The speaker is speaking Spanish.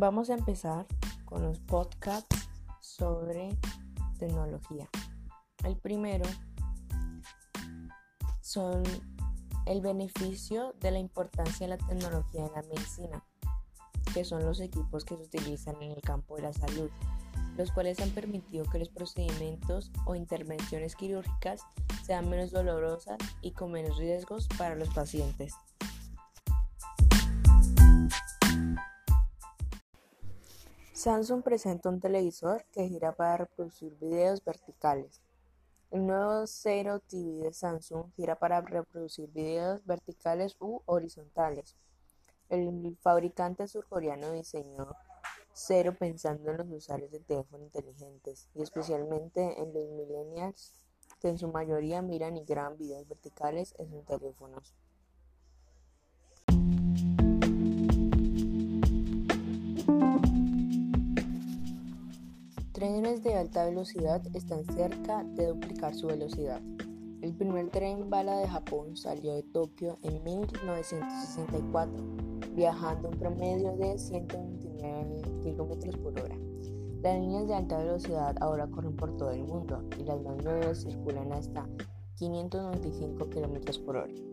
Vamos a empezar con los podcasts sobre tecnología. El primero son el beneficio de la importancia de la tecnología en la medicina, que son los equipos que se utilizan en el campo de la salud, los cuales han permitido que los procedimientos o intervenciones quirúrgicas sean menos dolorosas y con menos riesgos para los pacientes. Samsung presenta un televisor que gira para reproducir videos verticales. El nuevo Zero TV de Samsung gira para reproducir videos verticales u horizontales. El fabricante surcoreano diseñó Zero pensando en los usuarios de teléfonos inteligentes y especialmente en los millennials que en su mayoría miran y graban videos verticales en sus teléfonos. Trenes de alta velocidad están cerca de duplicar su velocidad. El primer tren bala de Japón salió de Tokio en 1964, viajando un promedio de 129 km por hora. Las líneas de alta velocidad ahora corren por todo el mundo y las más nuevas circulan hasta 595 km por hora.